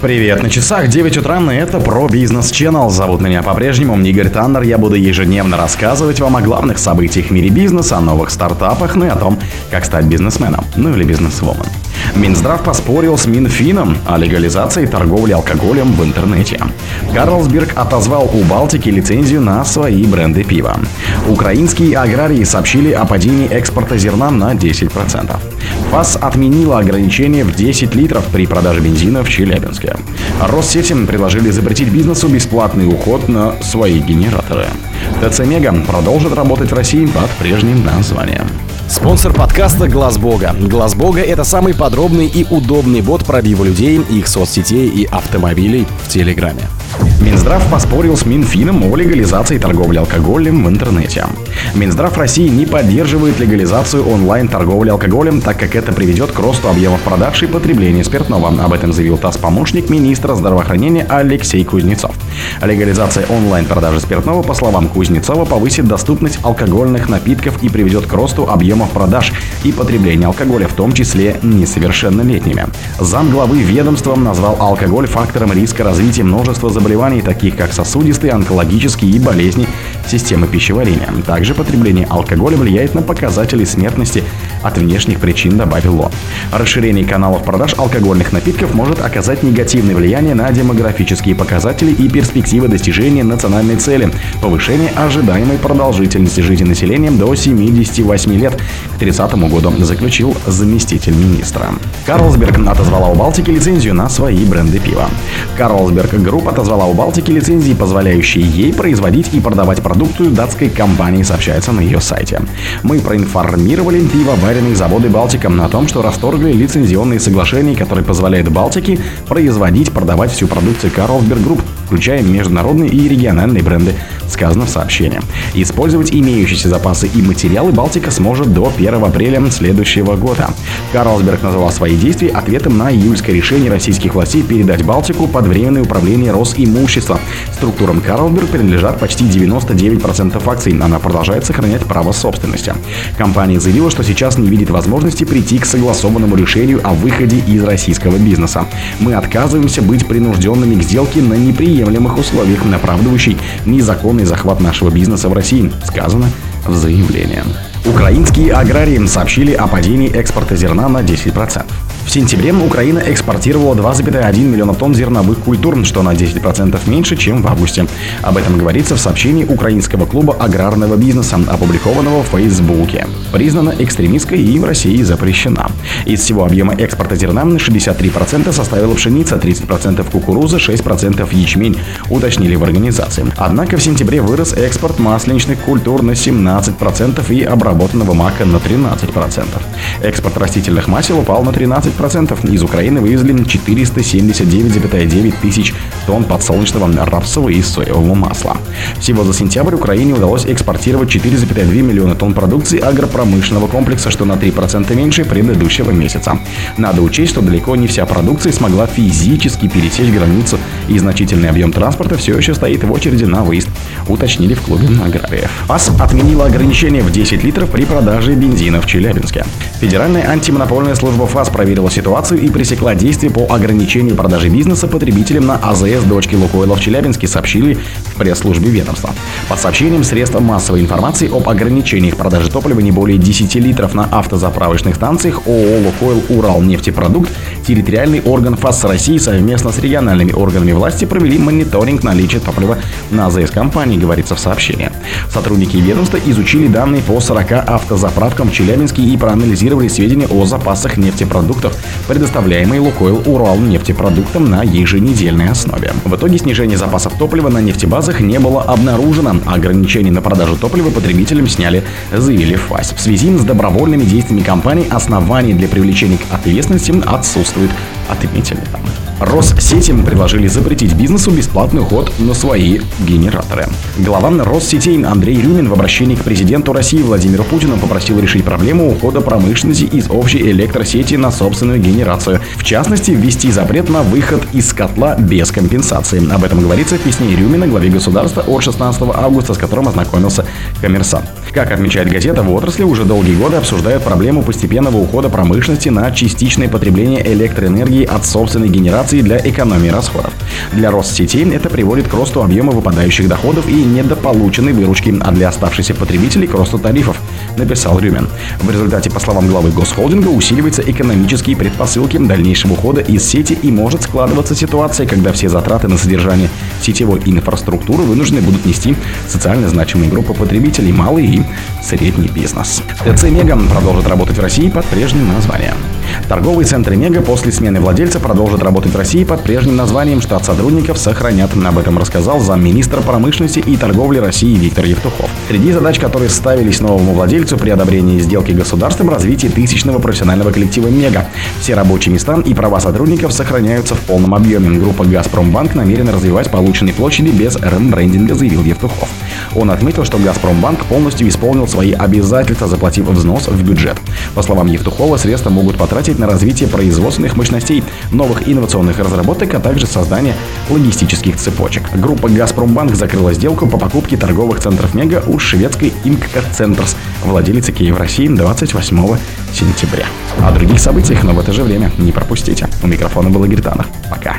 Привет, на часах 9 утра, и это про бизнес Channel. Зовут меня по-прежнему Игорь Таннер. Я буду ежедневно рассказывать вам о главных событиях в мире бизнеса, о новых стартапах, ну и о том, как стать бизнесменом, ну или бизнесвумен. Минздрав поспорил с Минфином о легализации торговли алкоголем в интернете. Карлсберг отозвал у Балтики лицензию на свои бренды пива. Украинские аграрии сообщили о падении экспорта зерна на 10%. ФАС отменила ограничение в 10 литров при продаже бензина в Челябинске. Россетям предложили запретить бизнесу бесплатный уход на свои генераторы. ТЦ Мега продолжит работать в России под прежним названием. Спонсор подкаста Глаз Бога. Глаз Бога это самый подробный и удобный бот пробива людей, их соцсетей и автомобилей в Телеграме. Минздрав поспорил с Минфином о легализации торговли алкоголем в интернете. Минздрав России не поддерживает легализацию онлайн-торговли алкоголем, так как это приведет к росту объемов продаж и потребления спиртного. Об этом заявил ТАСС помощник министра здравоохранения Алексей Кузнецов. Легализация онлайн-продажи спиртного, по словам Кузнецова, повысит доступность алкогольных напитков и приведет к росту объемов продаж и потребления алкоголя, в том числе несовершеннолетними. Зам главы ведомством назвал алкоголь фактором риска развития множества заболеваний, таких как сосудистые, онкологические и болезни системы пищеварения. Также потребление алкоголя влияет на показатели смертности от внешних причин, добавил он. Расширение каналов продаж алкогольных напитков может оказать негативное влияние на демографические показатели и перспективы достижения национальной цели – повышение ожидаемой продолжительности жизни населением до 78 лет к 30 году, заключил заместитель министра. Карлсберг отозвала у Балтики лицензию на свои бренды пива. Carlsberg Group отозвала у Балтики лицензии, позволяющие ей производить и продавать продукцию датской компании, сообщается на ее сайте. Мы проинформировали пивоваренные заводы Балтика о том, что расторгли лицензионные соглашения, которые позволяют Балтике производить, продавать всю продукцию Carlsberg Group включая международные и региональные бренды, сказано в сообщении. Использовать имеющиеся запасы и материалы Балтика сможет до 1 апреля следующего года. Карлсберг назвал свои действия ответом на июльское решение российских властей передать Балтику под временное управление Росимущества. Структурам Карлсберг принадлежат почти 99% акций. Она продолжает сохранять право собственности. Компания заявила, что сейчас не видит возможности прийти к согласованному решению о выходе из российского бизнеса. Мы отказываемся быть принужденными к сделке на неприятные неприемлемых условиях, оправдывающий незаконный захват нашего бизнеса в России, сказано в заявлении. Украинские аграрии сообщили о падении экспорта зерна на 10%. В сентябре Украина экспортировала 2,1 миллиона тонн зерновых культур, что на 10% меньше, чем в августе. Об этом говорится в сообщении Украинского клуба аграрного бизнеса, опубликованного в Фейсбуке. Признана экстремистской и в России запрещена. Из всего объема экспорта зерна 63% составила пшеница, 30% кукуруза, 6% ячмень, уточнили в организации. Однако в сентябре вырос экспорт масленичных культур на 17% и обработанного мака на 13%. Экспорт растительных масел упал на 13%, 10%. Из Украины вывезли 479,9 тысяч тонн подсолнечного рапсового и соевого масла. Всего за сентябрь Украине удалось экспортировать 4,2 миллиона тонн продукции агропромышленного комплекса, что на 3% меньше предыдущего месяца. Надо учесть, что далеко не вся продукция смогла физически пересечь границу, и значительный объем транспорта все еще стоит в очереди на выезд, уточнили в клубе аграриев. АС отменила ограничение в 10 литров при продаже бензина в Челябинске. Федеральная антимонопольная служба ФАС проверила ситуацию и пресекла действия по ограничению продажи бизнеса потребителям на АЗС дочки Лукойла в Челябинске, сообщили в пресс-службе ведомства. По сообщениям средств массовой информации об ограничениях продажи топлива не более 10 литров на автозаправочных станциях ООО «Лукойл Урал нефтепродукт» территориальный орган ФАС России совместно с региональными органами власти провели мониторинг наличия топлива на АЗС компании, говорится в сообщении. Сотрудники ведомства изучили данные по 40 автозаправкам в Челябинске и проанализировали анализировали сведения о запасах нефтепродуктов, предоставляемые Лукойл Урал нефтепродуктам на еженедельной основе. В итоге снижение запасов топлива на нефтебазах не было обнаружено. Ограничения на продажу топлива потребителям сняли, заявили ФАС. В связи с добровольными действиями компании оснований для привлечения к ответственности отсутствует, отметили там. Россетям предложили запретить бизнесу бесплатный уход на свои генераторы. Глава Россетей Андрей Рюмин в обращении к президенту России Владимиру Путину попросил решить проблему ухода промышленности из общей электросети на собственную генерацию. В частности, ввести запрет на выход из котла без компенсации. Об этом говорится в письме Рюмина главе государства от 16 августа, с которым ознакомился коммерсант. Как отмечает газета, в отрасли уже долгие годы обсуждают проблему постепенного ухода промышленности на частичное потребление электроэнергии энергии от собственной генерации для экономии расходов. Для Россетей это приводит к росту объема выпадающих доходов и недополученной выручки, а для оставшихся потребителей к росту тарифов, написал Рюмин. В результате, по словам главы госхолдинга, усиливаются экономические предпосылки дальнейшего ухода из сети и может складываться ситуация, когда все затраты на содержание сетевой инфраструктуры вынуждены будут нести социально значимые группы потребителей, малый и средний бизнес. ТЦ Мега продолжит работать в России под прежним названием. Торговые центры Мега после смены владельца продолжат работать в России под прежним названием. Штат сотрудников сохранят. Об этом рассказал замминистра промышленности и торговли России Виктор Евтухов. Среди задач, которые ставились новому владельцу при одобрении сделки государством, развитие тысячного профессионального коллектива Мега. Все рабочие места и права сотрудников сохраняются в полном объеме. Группа «Газпромбанк» намерена развивать полученные площади без рембрендинга, заявил Евтухов. Он отметил, что «Газпромбанк» полностью исполнил свои обязательства, заплатив взнос в бюджет. По словам Евтухова, средства могут потратить на развитие производственных мощностей, новых инновационных разработок, а также создание логистических цепочек. Группа «Газпромбанк» закрыла сделку по покупке торговых центров «Мега» у шведской «Имкка Центрс», владелицы Киев России 28 сентября. О других событиях, но в это же время не пропустите. У микрофона был Игорь. Пока.